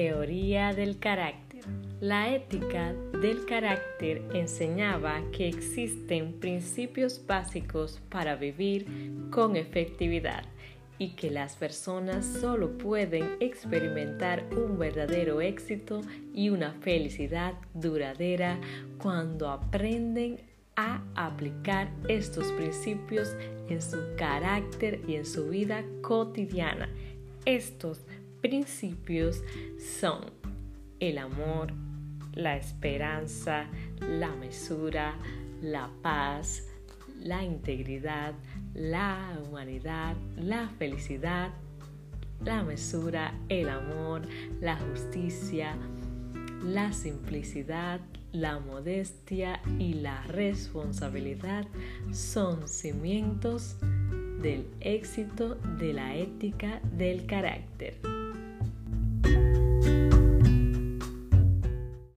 ética del carácter. La ética del carácter enseñaba que existen principios básicos para vivir con efectividad y que las personas solo pueden experimentar un verdadero éxito y una felicidad duradera cuando aprenden a aplicar estos principios en su carácter y en su vida cotidiana. Estos principios son el amor, la esperanza, la mesura, la paz, la integridad, la humanidad, la felicidad, la mesura, el amor, la justicia, la simplicidad, la modestia y la responsabilidad son cimientos del éxito de la ética del carácter.